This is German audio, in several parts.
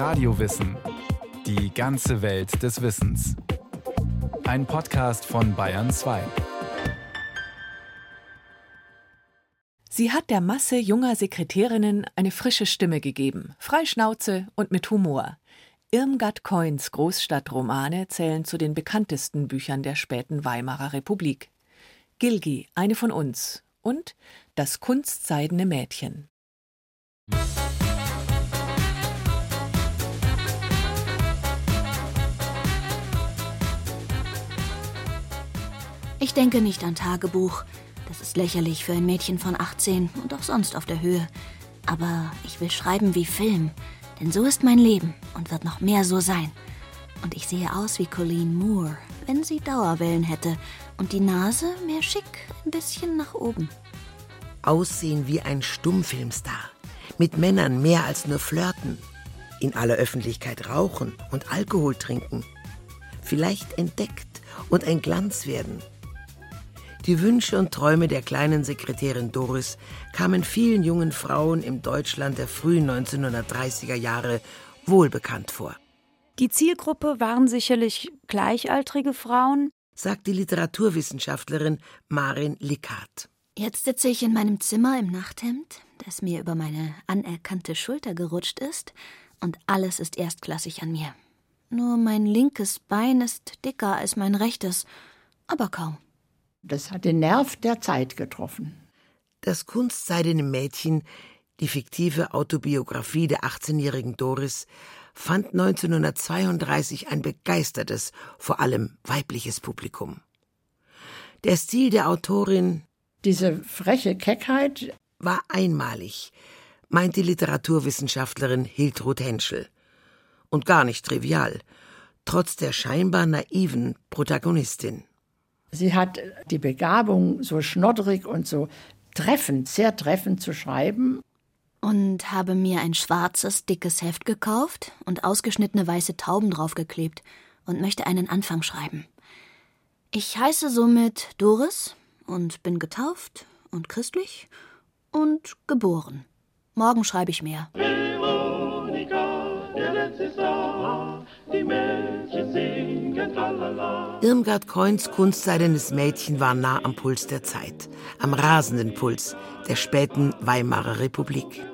Radiowissen. Die ganze Welt des Wissens. Ein Podcast von Bayern 2. Sie hat der Masse junger Sekretärinnen eine frische Stimme gegeben, frei Schnauze und mit Humor. Irmgard Coins Großstadtromane zählen zu den bekanntesten Büchern der späten Weimarer Republik. Gilgi, eine von uns und Das kunstseidene Mädchen. Ich denke nicht an Tagebuch. Das ist lächerlich für ein Mädchen von 18 und auch sonst auf der Höhe. Aber ich will schreiben wie Film, denn so ist mein Leben und wird noch mehr so sein. Und ich sehe aus wie Colleen Moore, wenn sie Dauerwellen hätte und die Nase mehr schick, ein bisschen nach oben. Aussehen wie ein Stummfilmstar. Mit Männern mehr als nur flirten. In aller Öffentlichkeit rauchen und Alkohol trinken. Vielleicht entdeckt und ein Glanz werden. Die Wünsche und Träume der kleinen Sekretärin Doris kamen vielen jungen Frauen im Deutschland der frühen 1930er Jahre wohlbekannt vor. Die Zielgruppe waren sicherlich gleichaltrige Frauen, sagt die Literaturwissenschaftlerin Marin Lickhardt. Jetzt sitze ich in meinem Zimmer im Nachthemd, das mir über meine anerkannte Schulter gerutscht ist, und alles ist erstklassig an mir. Nur mein linkes Bein ist dicker als mein rechtes, aber kaum. Das hat den Nerv der Zeit getroffen. Das kunstseidene Mädchen, die fiktive Autobiografie der 18-jährigen Doris, fand 1932 ein begeistertes, vor allem weibliches Publikum. Der Stil der Autorin Diese freche Keckheit war einmalig, meint die Literaturwissenschaftlerin Hiltrud Henschel. Und gar nicht trivial, trotz der scheinbar naiven Protagonistin. Sie hat die Begabung, so schnodderig und so treffend, sehr treffend zu schreiben. Und habe mir ein schwarzes, dickes Heft gekauft und ausgeschnittene weiße Tauben draufgeklebt und möchte einen Anfang schreiben. Ich heiße somit Doris und bin getauft und christlich und geboren. Morgen schreibe ich mehr. Veronika, der letzte Sommer, die Mädchen singen. Irmgard Coins kunstseidenes Mädchen war nah am Puls der Zeit, am rasenden Puls der späten Weimarer Republik.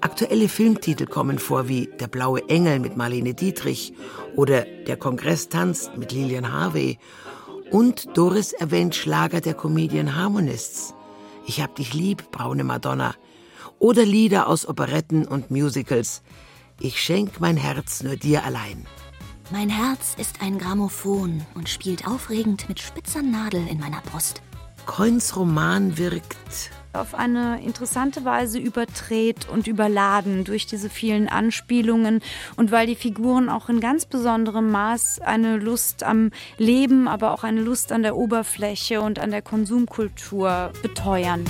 Aktuelle Filmtitel kommen vor wie Der blaue Engel mit Marlene Dietrich oder Der Kongress tanzt mit Lilian Harvey und Doris erwähnt Schlager der Comedian Harmonists. Ich hab dich lieb, braune Madonna. Oder Lieder aus Operetten und Musicals. Ich schenk mein Herz nur dir allein. Mein Herz ist ein Grammophon und spielt aufregend mit spitzer Nadel in meiner Brust. Coins Roman wirkt auf eine interessante Weise überdreht und überladen durch diese vielen Anspielungen und weil die Figuren auch in ganz besonderem Maß eine Lust am Leben, aber auch eine Lust an der Oberfläche und an der Konsumkultur beteuern.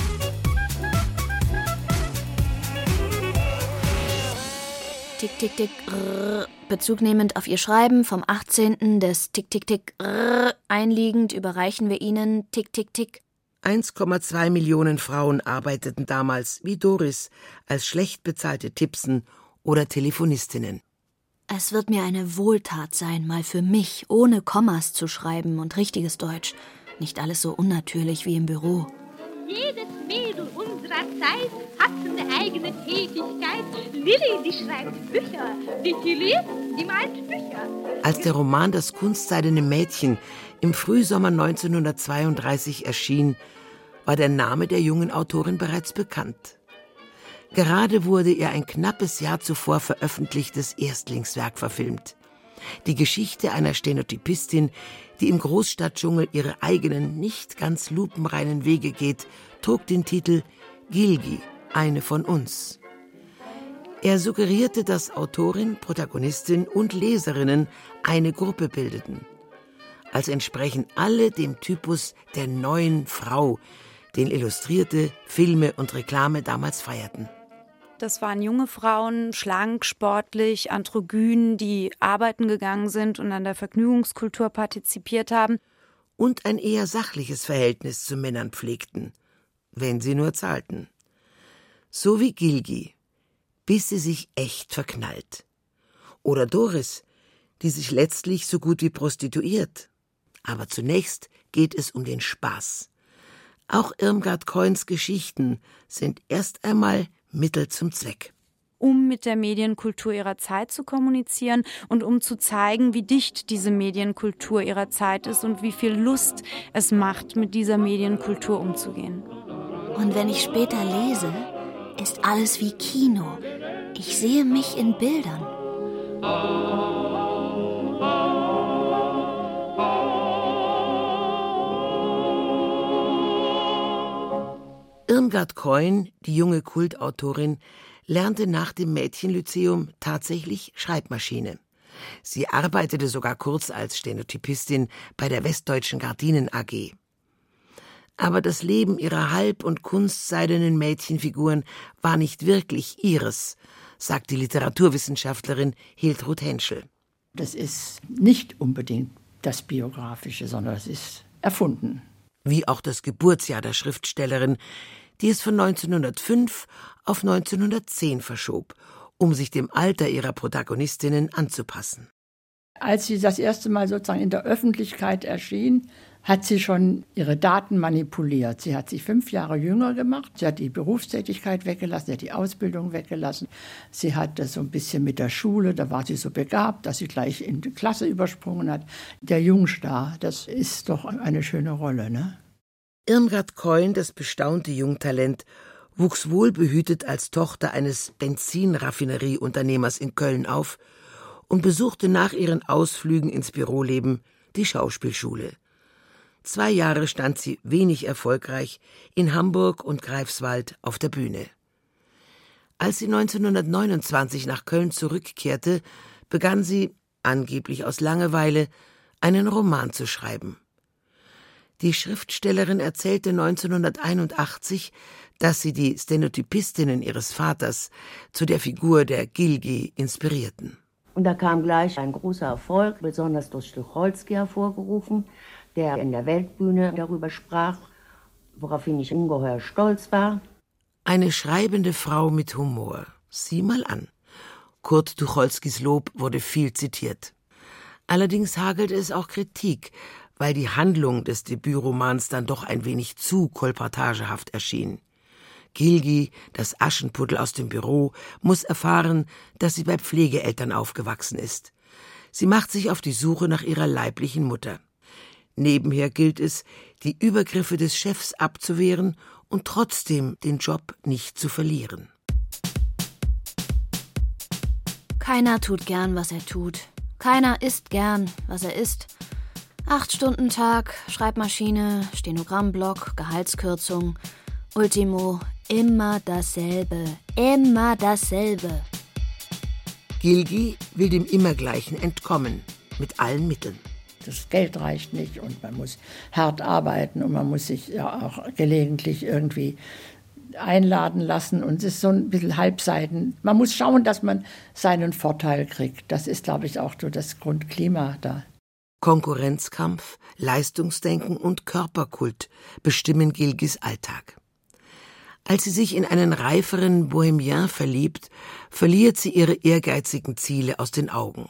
Tick, tick, tick, rrr. Bezug nehmend auf ihr Schreiben vom 18. des Tick, tick, tick, rrr. einliegend überreichen wir Ihnen Tick, tick, tick. 1,2 Millionen Frauen arbeiteten damals, wie Doris, als schlecht bezahlte Tippsen oder Telefonistinnen. Es wird mir eine Wohltat sein, mal für mich ohne Kommas zu schreiben und richtiges Deutsch. Nicht alles so unnatürlich wie im Büro. Jedes Mädel unserer Zeit hat eine eigene Tätigkeit. Lilly, die schreibt Bücher. Die Tilly, die malt Bücher. Als der Roman Das kunstseidene Mädchen im Frühsommer 1932 erschien, war der Name der jungen Autorin bereits bekannt. Gerade wurde ihr ein knappes Jahr zuvor veröffentlichtes Erstlingswerk verfilmt. Die Geschichte einer Stenotypistin, die im Großstadtdschungel ihre eigenen, nicht ganz lupenreinen Wege geht, trug den Titel Gilgi, eine von uns. Er suggerierte, dass Autorin, Protagonistin und Leserinnen eine Gruppe bildeten. Als entsprechen alle dem Typus der neuen Frau, den Illustrierte, Filme und Reklame damals feierten. Das waren junge Frauen, schlank, sportlich, androgyn, die arbeiten gegangen sind und an der Vergnügungskultur partizipiert haben. Und ein eher sachliches Verhältnis zu Männern pflegten, wenn sie nur zahlten. So wie Gilgi, bis sie sich echt verknallt. Oder Doris, die sich letztlich so gut wie prostituiert. Aber zunächst geht es um den Spaß. Auch Irmgard Coins Geschichten sind erst einmal Mittel zum Zweck um mit der Medienkultur ihrer Zeit zu kommunizieren und um zu zeigen, wie dicht diese Medienkultur ihrer Zeit ist und wie viel Lust es macht, mit dieser Medienkultur umzugehen. Und wenn ich später lese, ist alles wie Kino. Ich sehe mich in Bildern. Irmgard Coin, die junge Kultautorin, lernte nach dem Mädchenlyzeum tatsächlich Schreibmaschine. Sie arbeitete sogar kurz als Stenotypistin bei der Westdeutschen Gardinen AG. Aber das Leben ihrer halb- und kunstseidenen Mädchenfiguren war nicht wirklich ihres, sagt die Literaturwissenschaftlerin Hiltrud Henschel. Das ist nicht unbedingt das Biografische, sondern es ist erfunden. Wie auch das Geburtsjahr der Schriftstellerin, die es von 1905 auf 1910 verschob, um sich dem Alter ihrer Protagonistinnen anzupassen. Als sie das erste Mal sozusagen in der Öffentlichkeit erschien, hat sie schon ihre Daten manipuliert. Sie hat sich fünf Jahre jünger gemacht. Sie hat die Berufstätigkeit weggelassen, sie hat die Ausbildung weggelassen. Sie hat das so ein bisschen mit der Schule, da war sie so begabt, dass sie gleich in die Klasse übersprungen hat. Der Jungstar, das ist doch eine schöne Rolle, ne? Irmgard Keun, das bestaunte Jungtalent, wuchs wohlbehütet als Tochter eines Benzinraffinerieunternehmers in Köln auf und besuchte nach ihren Ausflügen ins Büroleben die Schauspielschule. Zwei Jahre stand sie wenig erfolgreich in Hamburg und Greifswald auf der Bühne. Als sie 1929 nach Köln zurückkehrte, begann sie, angeblich aus Langeweile, einen Roman zu schreiben. Die Schriftstellerin erzählte 1981, dass sie die Stenotypistinnen ihres Vaters zu der Figur der Gilgi inspirierten. Und da kam gleich ein großer Erfolg, besonders durch Tucholsky hervorgerufen, der in der Weltbühne darüber sprach, woraufhin ich ungeheuer stolz war. Eine schreibende Frau mit Humor. Sieh mal an. Kurt Tucholskys Lob wurde viel zitiert. Allerdings hagelte es auch Kritik, weil die Handlung des Debütromans dann doch ein wenig zu kolportagehaft erschien. Gilgi, das Aschenputtel aus dem Büro, muss erfahren, dass sie bei Pflegeeltern aufgewachsen ist. Sie macht sich auf die Suche nach ihrer leiblichen Mutter. Nebenher gilt es, die Übergriffe des Chefs abzuwehren und trotzdem den Job nicht zu verlieren. Keiner tut gern, was er tut. Keiner isst gern, was er isst. Acht Stunden Tag, Schreibmaschine, Stenogrammblock, Gehaltskürzung. Ultimo, immer dasselbe, immer dasselbe. Gilgi will dem Immergleichen entkommen, mit allen Mitteln. Das Geld reicht nicht und man muss hart arbeiten und man muss sich ja auch gelegentlich irgendwie einladen lassen und es ist so ein bisschen halbseiten. Man muss schauen, dass man seinen Vorteil kriegt. Das ist, glaube ich, auch so das Grundklima da. Konkurrenzkampf, Leistungsdenken und Körperkult bestimmen Gilgis Alltag. Als sie sich in einen reiferen Bohemien verliebt, verliert sie ihre ehrgeizigen Ziele aus den Augen.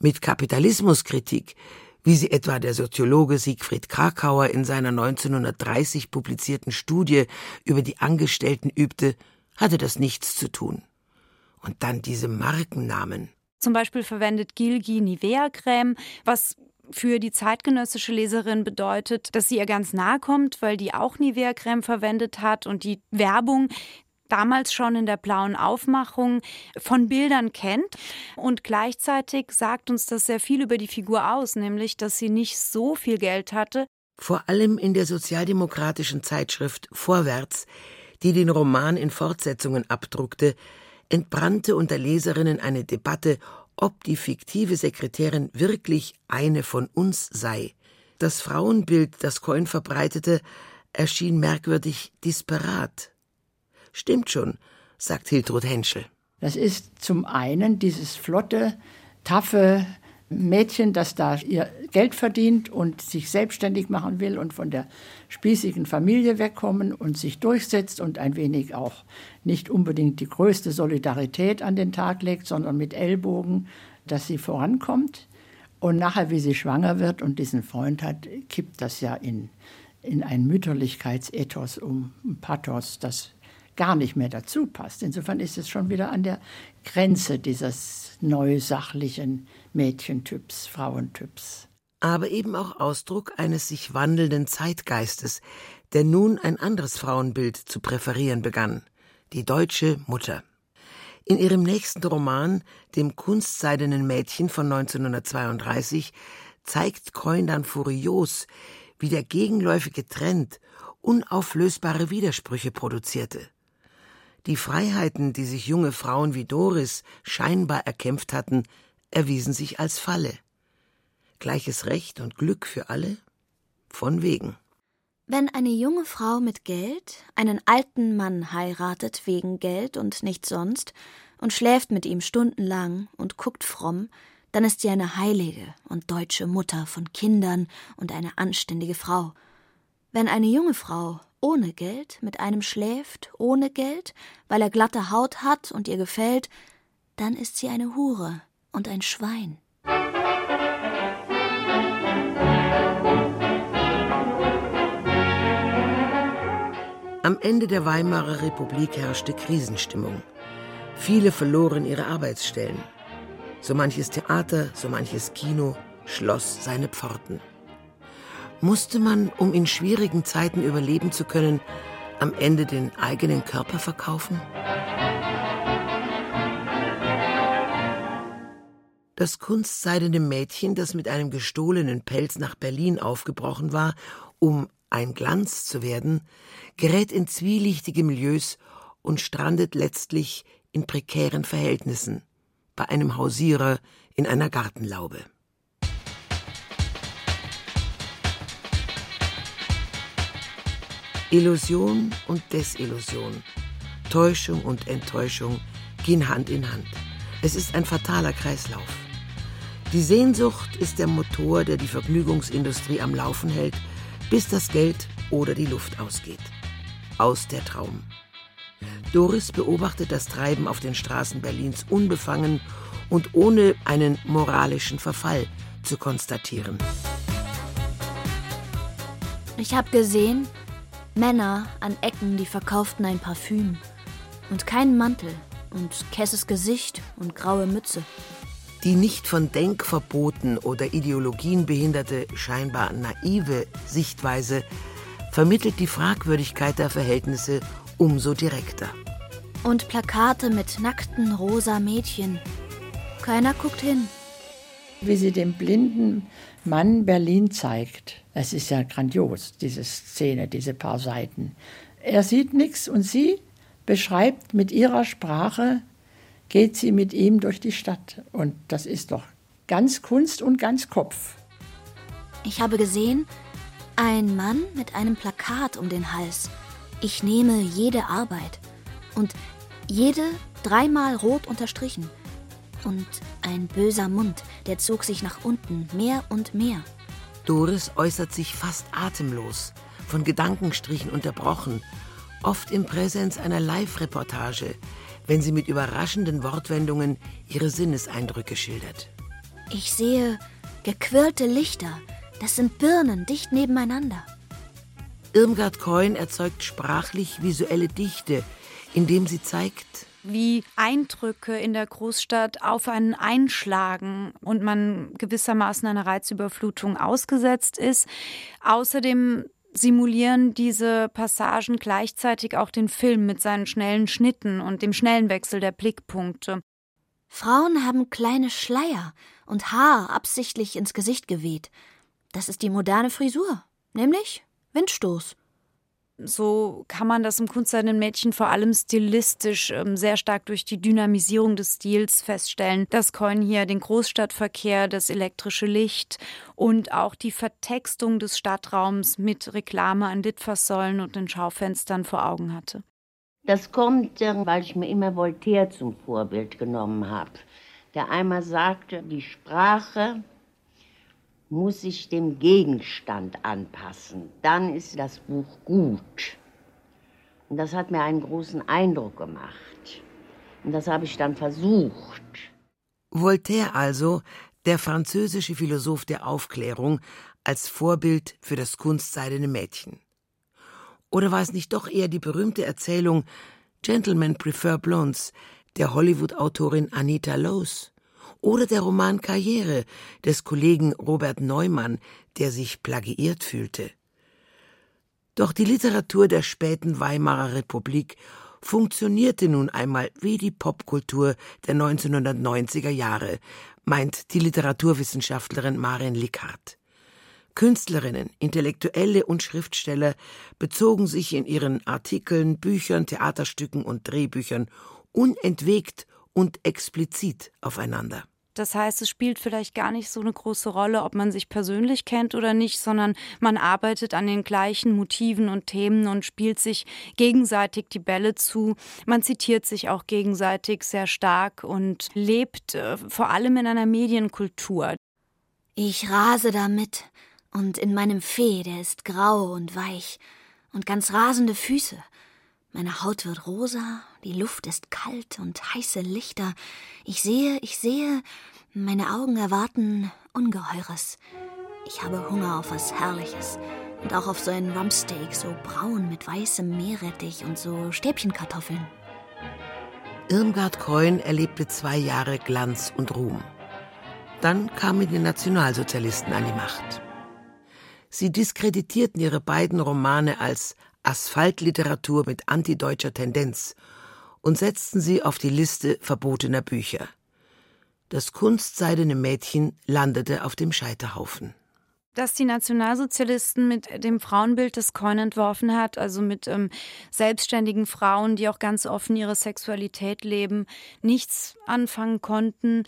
Mit Kapitalismuskritik, wie sie etwa der Soziologe Siegfried Krakauer in seiner 1930 publizierten Studie über die Angestellten übte, hatte das nichts zu tun. Und dann diese Markennamen. Zum Beispiel verwendet Gilgi Nivea-Creme, was für die zeitgenössische Leserin bedeutet, dass sie ihr ganz nahe kommt, weil die auch Nivea-Creme verwendet hat und die Werbung damals schon in der blauen Aufmachung von Bildern kennt. Und gleichzeitig sagt uns das sehr viel über die Figur aus, nämlich, dass sie nicht so viel Geld hatte. Vor allem in der sozialdemokratischen Zeitschrift Vorwärts, die den Roman in Fortsetzungen abdruckte, entbrannte unter Leserinnen eine Debatte, ob die fiktive Sekretärin wirklich eine von uns sei. Das Frauenbild, das Coin verbreitete, erschien merkwürdig disparat. Stimmt schon, sagt Hiltrud Henschel. Das ist zum einen dieses flotte, taffe Mädchen, das da ihr Geld verdient und sich selbstständig machen will und von der spießigen Familie wegkommen und sich durchsetzt und ein wenig auch nicht unbedingt die größte Solidarität an den Tag legt, sondern mit Ellbogen, dass sie vorankommt. Und nachher, wie sie schwanger wird und diesen Freund hat, kippt das ja in, in ein Mütterlichkeitsethos um, ein Pathos, das gar nicht mehr dazu passt. Insofern ist es schon wieder an der Grenze dieses neusachlichen Mädchentyps, Frauentyps. Aber eben auch Ausdruck eines sich wandelnden Zeitgeistes, der nun ein anderes Frauenbild zu präferieren begann, die deutsche Mutter. In ihrem nächsten Roman, dem Kunstseidenen Mädchen von 1932, zeigt Coin dann furios, wie der gegenläufige Trend unauflösbare Widersprüche produzierte. Die Freiheiten, die sich junge Frauen wie Doris scheinbar erkämpft hatten, erwiesen sich als Falle. Gleiches Recht und Glück für alle? Von wegen. Wenn eine junge Frau mit Geld einen alten Mann heiratet wegen Geld und nichts sonst und schläft mit ihm stundenlang und guckt fromm, dann ist sie eine heilige und deutsche Mutter von Kindern und eine anständige Frau. Wenn eine junge Frau ohne Geld mit einem schläft, ohne Geld, weil er glatte Haut hat und ihr gefällt, dann ist sie eine Hure und ein Schwein. Am Ende der Weimarer Republik herrschte Krisenstimmung. Viele verloren ihre Arbeitsstellen. So manches Theater, so manches Kino schloss seine Pforten. Musste man, um in schwierigen Zeiten überleben zu können, am Ende den eigenen Körper verkaufen? Das kunstseidene Mädchen, das mit einem gestohlenen Pelz nach Berlin aufgebrochen war, um ein Glanz zu werden, gerät in zwielichtige Milieus und strandet letztlich in prekären Verhältnissen bei einem Hausierer in einer Gartenlaube. Illusion und Desillusion, Täuschung und Enttäuschung gehen Hand in Hand. Es ist ein fataler Kreislauf. Die Sehnsucht ist der Motor, der die Vergnügungsindustrie am Laufen hält, bis das Geld oder die Luft ausgeht. Aus der Traum. Doris beobachtet das Treiben auf den Straßen Berlins unbefangen und ohne einen moralischen Verfall zu konstatieren. Ich habe gesehen, Männer an Ecken, die verkauften ein Parfüm und keinen Mantel und kesses Gesicht und graue Mütze. Die nicht von Denkverboten oder Ideologien behinderte, scheinbar naive Sichtweise vermittelt die Fragwürdigkeit der Verhältnisse umso direkter. Und Plakate mit nackten rosa Mädchen. Keiner guckt hin. Wie sie dem blinden Mann Berlin zeigt, es ist ja grandios, diese Szene, diese paar Seiten. Er sieht nichts und sie beschreibt mit ihrer Sprache geht sie mit ihm durch die Stadt. Und das ist doch ganz Kunst und ganz Kopf. Ich habe gesehen, ein Mann mit einem Plakat um den Hals. Ich nehme jede Arbeit. Und jede dreimal rot unterstrichen. Und ein böser Mund, der zog sich nach unten, mehr und mehr. Doris äußert sich fast atemlos, von Gedankenstrichen unterbrochen, oft im Präsenz einer Live-Reportage, wenn sie mit überraschenden Wortwendungen ihre Sinneseindrücke schildert. Ich sehe gequirlte Lichter. Das sind Birnen dicht nebeneinander. Irmgard Coin erzeugt sprachlich visuelle Dichte, indem sie zeigt, wie Eindrücke in der Großstadt auf einen einschlagen und man gewissermaßen einer Reizüberflutung ausgesetzt ist. Außerdem simulieren diese Passagen gleichzeitig auch den Film mit seinen schnellen Schnitten und dem schnellen Wechsel der Blickpunkte. Frauen haben kleine Schleier und Haar absichtlich ins Gesicht geweht. Das ist die moderne Frisur, nämlich Windstoß so kann man das im Kunstseidenen Mädchen vor allem stilistisch ähm, sehr stark durch die Dynamisierung des Stils feststellen. Das Coin hier den Großstadtverkehr, das elektrische Licht und auch die Vertextung des Stadtraums mit Reklame an Litfaßsäulen und den Schaufenstern vor Augen hatte. Das kommt, weil ich mir immer Voltaire zum Vorbild genommen habe. der einmal sagte, die Sprache muss sich dem Gegenstand anpassen. Dann ist das Buch gut. Und das hat mir einen großen Eindruck gemacht. Und das habe ich dann versucht. Voltaire also, der französische Philosoph der Aufklärung, als Vorbild für das kunstseidene Mädchen. Oder war es nicht doch eher die berühmte Erzählung Gentlemen Prefer Blondes der Hollywood-Autorin Anita Loos? Oder der Roman Karriere des Kollegen Robert Neumann, der sich plagiiert fühlte? Doch die Literatur der späten Weimarer Republik funktionierte nun einmal wie die Popkultur der 1990er Jahre, meint die Literaturwissenschaftlerin Marin Lickhardt. Künstlerinnen, Intellektuelle und Schriftsteller bezogen sich in ihren Artikeln, Büchern, Theaterstücken und Drehbüchern unentwegt und explizit aufeinander. Das heißt, es spielt vielleicht gar nicht so eine große Rolle, ob man sich persönlich kennt oder nicht, sondern man arbeitet an den gleichen Motiven und Themen und spielt sich gegenseitig die Bälle zu. Man zitiert sich auch gegenseitig sehr stark und lebt äh, vor allem in einer Medienkultur. Ich rase damit und in meinem Fee, der ist grau und weich und ganz rasende Füße. Meine Haut wird rosa, die Luft ist kalt und heiße Lichter. Ich sehe, ich sehe, meine Augen erwarten Ungeheures. Ich habe Hunger auf was Herrliches und auch auf so ein Rumpsteak, so braun mit weißem Meerrettich und so Stäbchenkartoffeln. Irmgard Keun erlebte zwei Jahre Glanz und Ruhm. Dann kamen die Nationalsozialisten an die Macht. Sie diskreditierten ihre beiden Romane als Asphaltliteratur mit antideutscher Tendenz und setzten sie auf die Liste verbotener Bücher. Das kunstseidene Mädchen landete auf dem Scheiterhaufen. Dass die Nationalsozialisten mit dem Frauenbild, das Coin entworfen hat, also mit ähm, selbstständigen Frauen, die auch ganz offen ihre Sexualität leben, nichts anfangen konnten,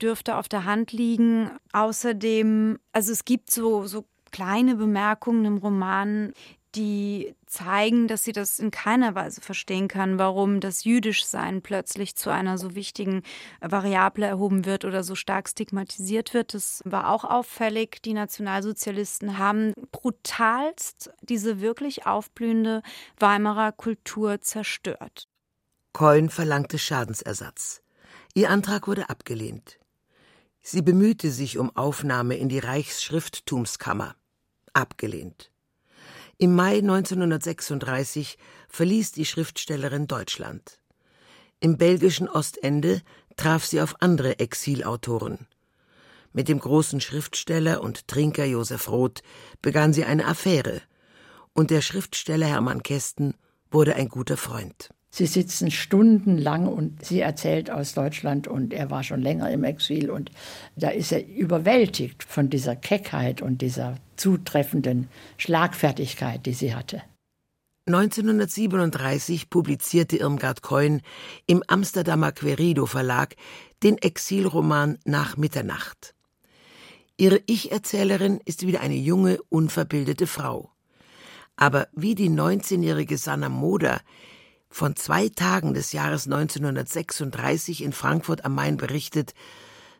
dürfte auf der Hand liegen. Außerdem, also es gibt so, so kleine Bemerkungen im Roman, die zeigen, dass sie das in keiner Weise verstehen kann, warum das Jüdischsein plötzlich zu einer so wichtigen Variable erhoben wird oder so stark stigmatisiert wird. Das war auch auffällig. Die Nationalsozialisten haben brutalst diese wirklich aufblühende Weimarer Kultur zerstört. Coyne verlangte Schadensersatz. Ihr Antrag wurde abgelehnt. Sie bemühte sich um Aufnahme in die Reichsschrifttumskammer. Abgelehnt. Im Mai 1936 verließ die Schriftstellerin Deutschland. Im belgischen Ostende traf sie auf andere Exilautoren. Mit dem großen Schriftsteller und Trinker Josef Roth begann sie eine Affäre, und der Schriftsteller Hermann Kästen wurde ein guter Freund. Sie sitzen stundenlang und sie erzählt aus Deutschland und er war schon länger im Exil und da ist er überwältigt von dieser Keckheit und dieser zutreffenden Schlagfertigkeit, die sie hatte. 1937 publizierte Irmgard Keun im Amsterdamer Querido Verlag den Exilroman Nach Mitternacht. Ihre Ich-Erzählerin ist wieder eine junge, unverbildete Frau. Aber wie die 19-jährige Sanna Moder von zwei Tagen des Jahres 1936 in Frankfurt am Main berichtet,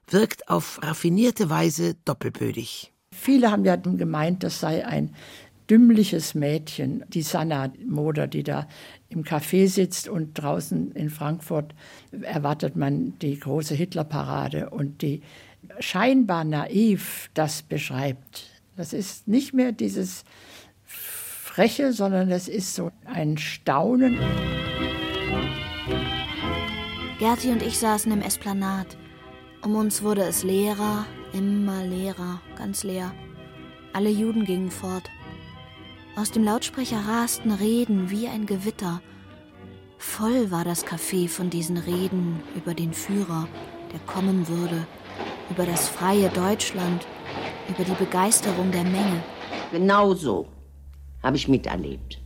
wirkt auf raffinierte Weise doppelbödig. Viele haben ja gemeint, das sei ein dümmliches Mädchen, die Sanna Moder, die da im Café sitzt und draußen in Frankfurt erwartet man die große Hitlerparade und die scheinbar naiv das beschreibt. Das ist nicht mehr dieses Freche, sondern das ist so ein Staunen. Gerti und ich saßen im Esplanat. Um uns wurde es leerer, immer leerer, ganz leer. Alle Juden gingen fort. Aus dem Lautsprecher rasten Reden wie ein Gewitter. Voll war das Café von diesen Reden über den Führer, der kommen würde, über das freie Deutschland, über die Begeisterung der Menge. Genau so habe ich miterlebt.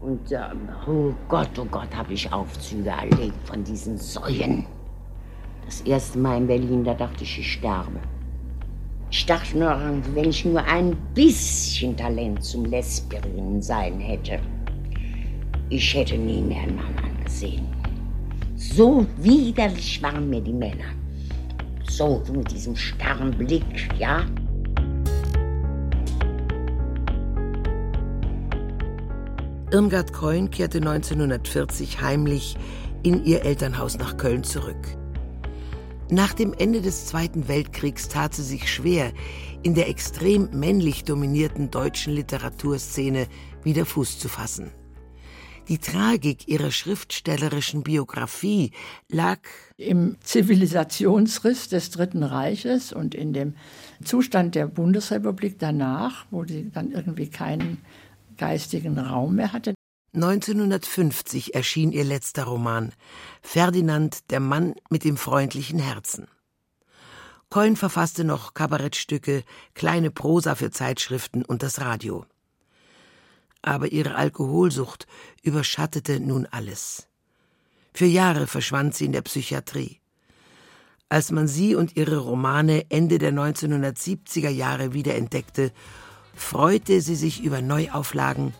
Und äh, oh Gott, oh Gott, habe ich Aufzüge erlebt von diesen Säuen. Das erste Mal in Berlin, da dachte ich, ich sterbe. Ich dachte nur, wenn ich nur ein bisschen Talent zum Lesbierinnen sein hätte, ich hätte nie mehr einen Mann angesehen. So widerlich waren mir die Männer. so mit diesem starren Blick, ja? Irmgard Keun kehrte 1940 heimlich in ihr Elternhaus nach Köln zurück. Nach dem Ende des Zweiten Weltkriegs tat sie sich schwer, in der extrem männlich dominierten deutschen Literaturszene wieder Fuß zu fassen. Die Tragik ihrer schriftstellerischen Biografie lag im Zivilisationsriss des Dritten Reiches und in dem Zustand der Bundesrepublik danach, wo sie dann irgendwie keinen geistigen Raum mehr hatte. 1950 erschien ihr letzter Roman Ferdinand, der Mann mit dem freundlichen Herzen. Coyne verfasste noch Kabarettstücke, kleine Prosa für Zeitschriften und das Radio. Aber ihre Alkoholsucht überschattete nun alles. Für Jahre verschwand sie in der Psychiatrie. Als man sie und ihre Romane Ende der 1970er Jahre wiederentdeckte, freute sie sich über Neuauflagen,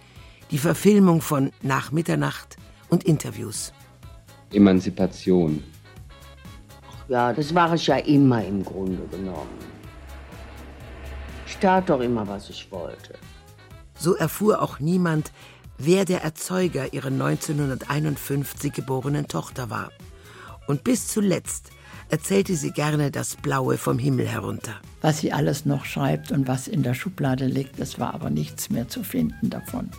die Verfilmung von Nach Mitternacht und Interviews. Emanzipation. Ach ja, das war ich ja immer im Grunde genommen. Ich tat doch immer, was ich wollte. So erfuhr auch niemand, wer der Erzeuger ihrer 1951 geborenen Tochter war. Und bis zuletzt erzählte sie gerne das Blaue vom Himmel herunter. Was sie alles noch schreibt und was in der Schublade liegt, es war aber nichts mehr zu finden davon.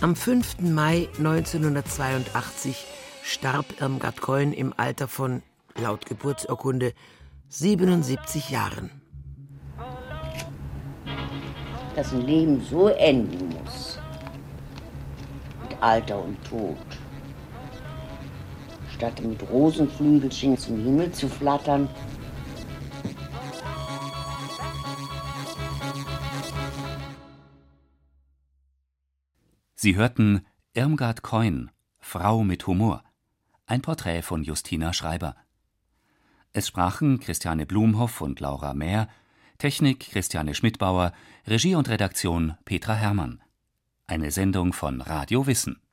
Am 5. Mai 1982 starb Irmgard Keun im Alter von, laut Geburtsurkunde, 77 Jahren. Dass ein Leben so enden muss, mit Alter und Tod, statt mit Rosenflügelchen zum Himmel zu flattern. Sie hörten Irmgard Keun, Frau mit Humor. Ein Porträt von Justina Schreiber. Es sprachen Christiane Blumhoff und Laura Mehr, Technik Christiane Schmidbauer, Regie und Redaktion Petra Herrmann. Eine Sendung von Radio Wissen.